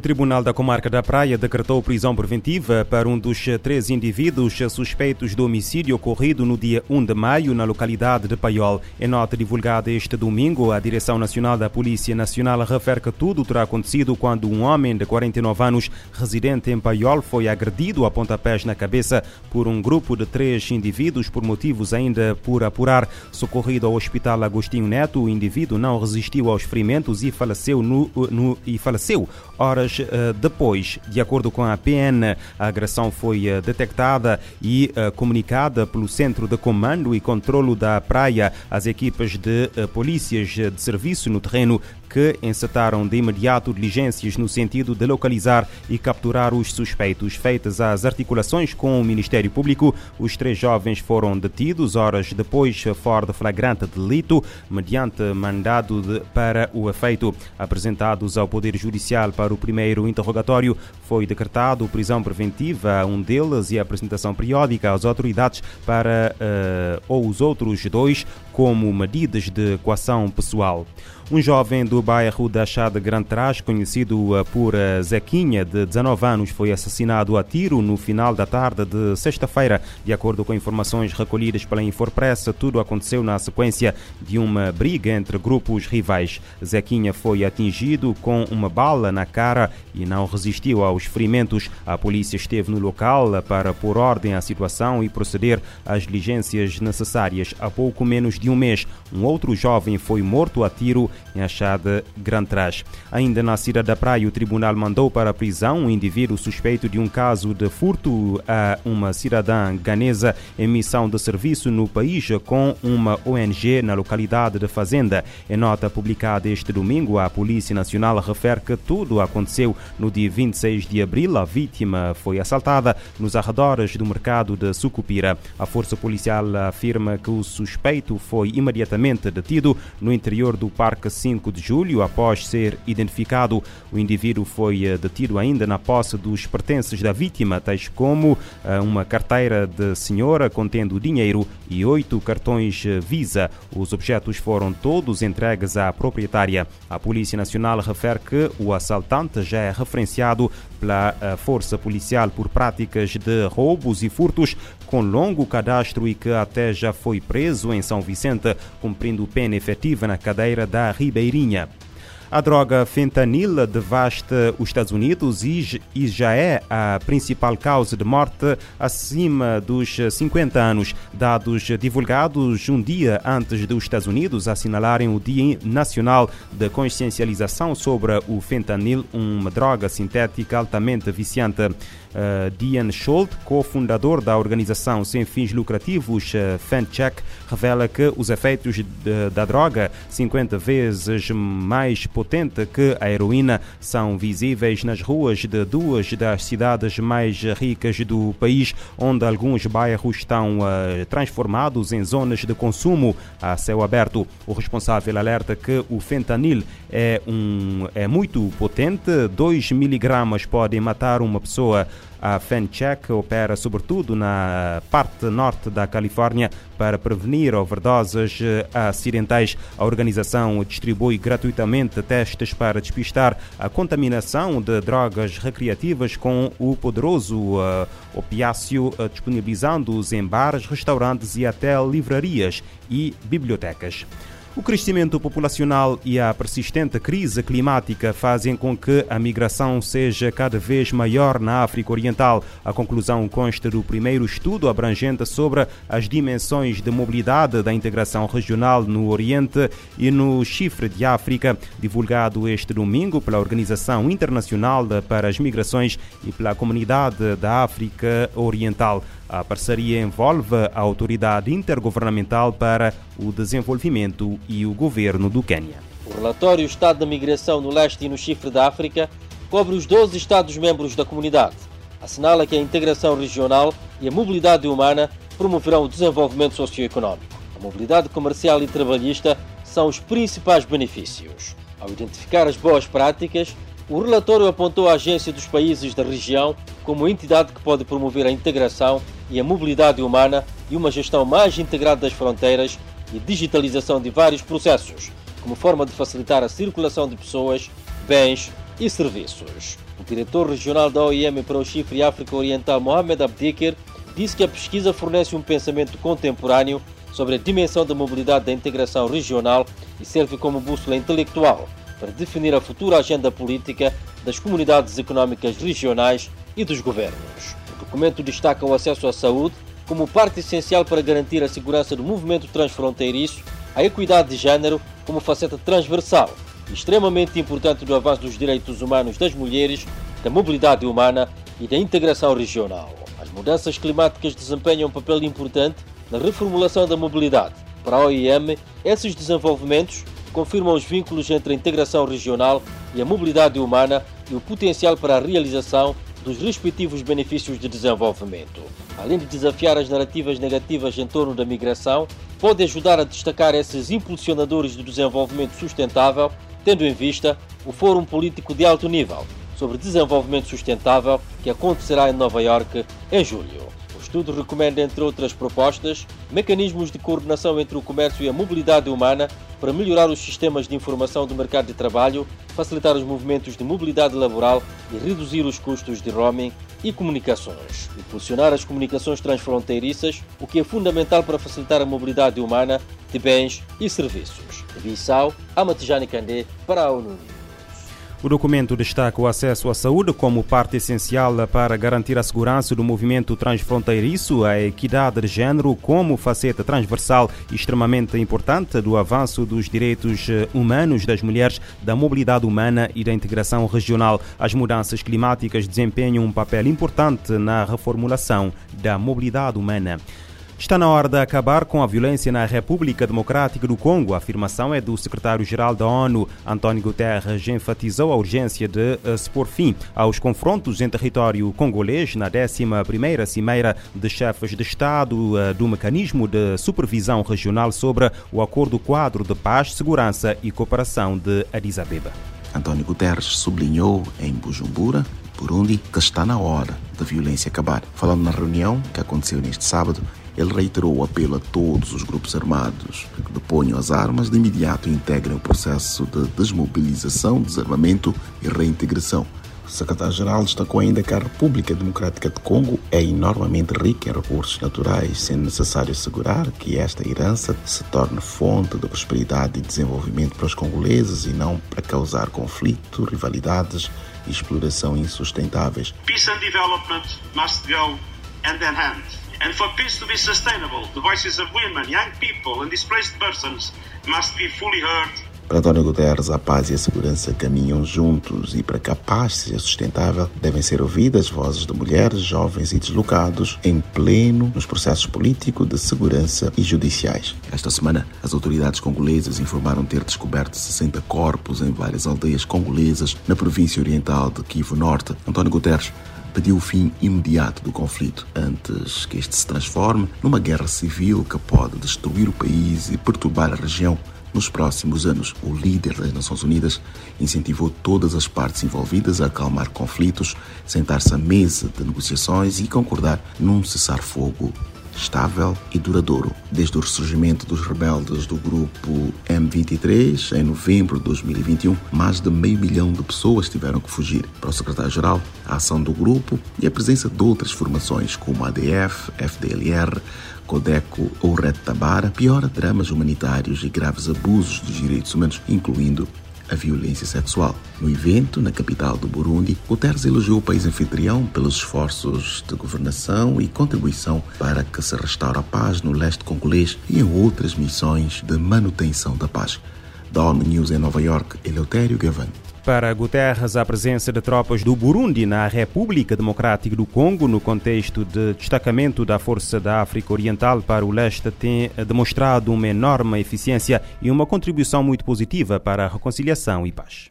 O Tribunal da Comarca da Praia decretou prisão preventiva para um dos três indivíduos suspeitos do homicídio ocorrido no dia 1 de maio na localidade de Paiol. Em nota divulgada este domingo, a Direção Nacional da Polícia Nacional refere que tudo terá acontecido quando um homem de 49 anos, residente em Paiol, foi agredido a pontapés na cabeça por um grupo de três indivíduos por motivos ainda por apurar. Socorrido ao Hospital Agostinho Neto, o indivíduo não resistiu aos ferimentos e faleceu no, no e faleceu horas uh, depois. De acordo com a PN, a agressão foi uh, detectada e uh, comunicada pelo Centro de Comando e Controlo da Praia às equipas de polícias de serviço no terreno que encetaram de imediato diligências no sentido de localizar e capturar os suspeitos. Feitas as articulações com o Ministério Público, os três jovens foram detidos horas depois fora de flagrante delito, mediante mandado de, para o efeito. Apresentados ao Poder Judicial para o primeiro interrogatório, foi decretado prisão preventiva a um deles e apresentação periódica às autoridades para uh, ou os outros dois como medidas de coação pessoal. Um jovem do bairro da Chá de Grande Trás, conhecido eh, por eh, Zequinha, de 19 anos, foi assassinado a tiro no final da tarde de sexta-feira. De acordo com informações recolhidas pela Infopress, tudo aconteceu na sequência de uma briga entre grupos rivais. Zequinha foi atingido com uma bala na cara e não resistiu aos ferimentos. A polícia esteve no local para pôr ordem à situação e proceder às diligências necessárias. Há pouco menos de um mês, um outro jovem foi morto a tiro em Achada Gran Trás. Ainda na Cidade da Praia, o tribunal mandou para a prisão um indivíduo suspeito de um caso de furto a uma cidadã ganesa em missão de serviço no país com uma ONG na localidade de Fazenda. Em nota publicada este domingo, a Polícia Nacional refere que tudo aconteceu no dia 26 de abril. A vítima foi assaltada nos arredores do mercado de Sucupira. A força policial afirma que o suspeito foi imediatamente detido no interior do Parque 5 de julho, após ser identificado. O indivíduo foi eh, detido ainda na posse dos pertences da vítima, tais como eh, uma carteira de senhora contendo dinheiro e oito cartões eh, Visa. Os objetos foram todos entregues à proprietária. A Polícia Nacional refere que o assaltante já é referenciado pela Força Policial por práticas de roubos e furtos com longo cadastro e que até já foi preso em São Vicente, cumprindo pena efetiva na cadeira da Ribeirinha. A droga fentanil devasta os Estados Unidos e já é a principal causa de morte acima dos 50 anos. Dados divulgados um dia antes dos Estados Unidos assinalarem o Dia Nacional de Consciencialização sobre o fentanil, uma droga sintética altamente viciante. Uh, Dian Scholt, cofundador da organização sem fins lucrativos uh, FanCheck, revela que os efeitos de, da droga, 50 vezes mais potente que a heroína, são visíveis nas ruas de duas das cidades mais ricas do país, onde alguns bairros estão uh, transformados em zonas de consumo a céu aberto. O responsável alerta que o fentanil é, um, é muito potente, 2 miligramas podem matar uma pessoa a FenCheck opera sobretudo na parte norte da Califórnia para prevenir overdoses acidentais. A organização distribui gratuitamente testes para despistar a contaminação de drogas recreativas com o poderoso uh, opiáceo, uh, disponibilizando-os em bares, restaurantes e até livrarias e bibliotecas. O crescimento populacional e a persistente crise climática fazem com que a migração seja cada vez maior na África Oriental. A conclusão consta do primeiro estudo abrangente sobre as dimensões de mobilidade da integração regional no Oriente e no Chifre de África, divulgado este domingo pela Organização Internacional para as Migrações e pela Comunidade da África Oriental. A parceria envolve a Autoridade Intergovernamental para o Desenvolvimento e o Governo do Quênia. O relatório Estado da Migração no Leste e no Chifre da África cobre os 12 Estados-membros da comunidade. Assinala que a integração regional e a mobilidade humana promoverão o desenvolvimento socioeconómico. A mobilidade comercial e trabalhista são os principais benefícios. Ao identificar as boas práticas, o relatório apontou a Agência dos Países da região como entidade que pode promover a integração e a mobilidade humana e uma gestão mais integrada das fronteiras e digitalização de vários processos, como forma de facilitar a circulação de pessoas, bens, e serviços. O diretor regional da OIM para o Chifre e África Oriental, Mohamed Abdikir, disse que a pesquisa fornece um pensamento contemporâneo sobre a dimensão da mobilidade da integração regional e serve como bússola intelectual para definir a futura agenda política das comunidades económicas regionais e dos governos. Documento destaca o acesso à saúde como parte essencial para garantir a segurança do movimento transfronteiriço, a equidade de género como faceta transversal e extremamente importante do avanço dos direitos humanos das mulheres, da mobilidade humana e da integração regional. As mudanças climáticas desempenham um papel importante na reformulação da mobilidade. Para a OIM, esses desenvolvimentos confirmam os vínculos entre a integração regional e a mobilidade humana e o potencial para a realização dos respectivos benefícios de desenvolvimento. Além de desafiar as narrativas negativas em torno da migração, pode ajudar a destacar esses impulsionadores do desenvolvimento sustentável, tendo em vista o Fórum Político de Alto Nível sobre Desenvolvimento Sustentável que acontecerá em Nova Iorque em julho estudo recomenda, entre outras propostas, mecanismos de coordenação entre o comércio e a mobilidade humana para melhorar os sistemas de informação do mercado de trabalho, facilitar os movimentos de mobilidade laboral e reduzir os custos de roaming e comunicações. Impulsionar as comunicações transfronteiriças, o que é fundamental para facilitar a mobilidade humana de bens e serviços. De Bissau, Amatijani Kandé para a ONU. O documento destaca o acesso à saúde como parte essencial para garantir a segurança do movimento transfronteiriço, a equidade de género como faceta transversal extremamente importante do avanço dos direitos humanos das mulheres, da mobilidade humana e da integração regional. As mudanças climáticas desempenham um papel importante na reformulação da mobilidade humana. Está na hora de acabar com a violência na República Democrática do Congo. A afirmação é do secretário-geral da ONU, António Guterres, enfatizou a urgência de eh, se pôr fim aos confrontos em território congolês na 11ª Cimeira de Chefes de Estado eh, do Mecanismo de Supervisão Regional sobre o Acordo Quadro de Paz, Segurança e Cooperação de Addis Abeba. António Guterres sublinhou em Bujumbura Burundi que está na hora da violência acabar. Falando na reunião que aconteceu neste sábado ele reiterou o apelo a todos os grupos armados que deponham as armas de imediato e integrem o processo de desmobilização, desarmamento e reintegração. O secretário-geral destacou ainda que a República Democrática de Congo é enormemente rica em recursos naturais, sendo necessário assegurar que esta herança se torne fonte de prosperidade e desenvolvimento para os congoleses e não para causar conflito, rivalidades e exploração insustentáveis. Peace and development must go hand in hand. And for peace to be sustainable, the voices of women, young people, and displaced persons must be fully heard. Para António Guterres, a paz e a segurança caminham juntos e para que a paz seja sustentável, devem ser ouvidas vozes de mulheres, jovens e deslocados em pleno nos processos políticos, de segurança e judiciais. Esta semana, as autoridades congolesas informaram ter descoberto 60 corpos em várias aldeias congolesas na província oriental de Kivu Norte. António Guterres pediu o fim imediato do conflito, antes que este se transforme numa guerra civil que pode destruir o país e perturbar a região. Nos próximos anos, o líder das Nações Unidas incentivou todas as partes envolvidas a acalmar conflitos, sentar-se à mesa de negociações e concordar num cessar-fogo estável e duradouro. Desde o ressurgimento dos rebeldes do grupo M23 em novembro de 2021, mais de meio milhão de pessoas tiveram que fugir. Para o secretário-geral, a ação do grupo e a presença de outras formações como ADF, FDLR, Codeco ou Red Tabara piora dramas humanitários e graves abusos dos direitos humanos, incluindo a violência sexual. No evento, na capital do Burundi, Guterres elogiou o país anfitrião pelos esforços de governação e contribuição para que se restaure a paz no leste congolês e em outras missões de manutenção da paz. Da ONU News em Nova York, Eleutério Gavan. Para Guterres, a presença de tropas do Burundi na República Democrática do Congo, no contexto de destacamento da Força da África Oriental para o leste, tem demonstrado uma enorme eficiência e uma contribuição muito positiva para a reconciliação e paz.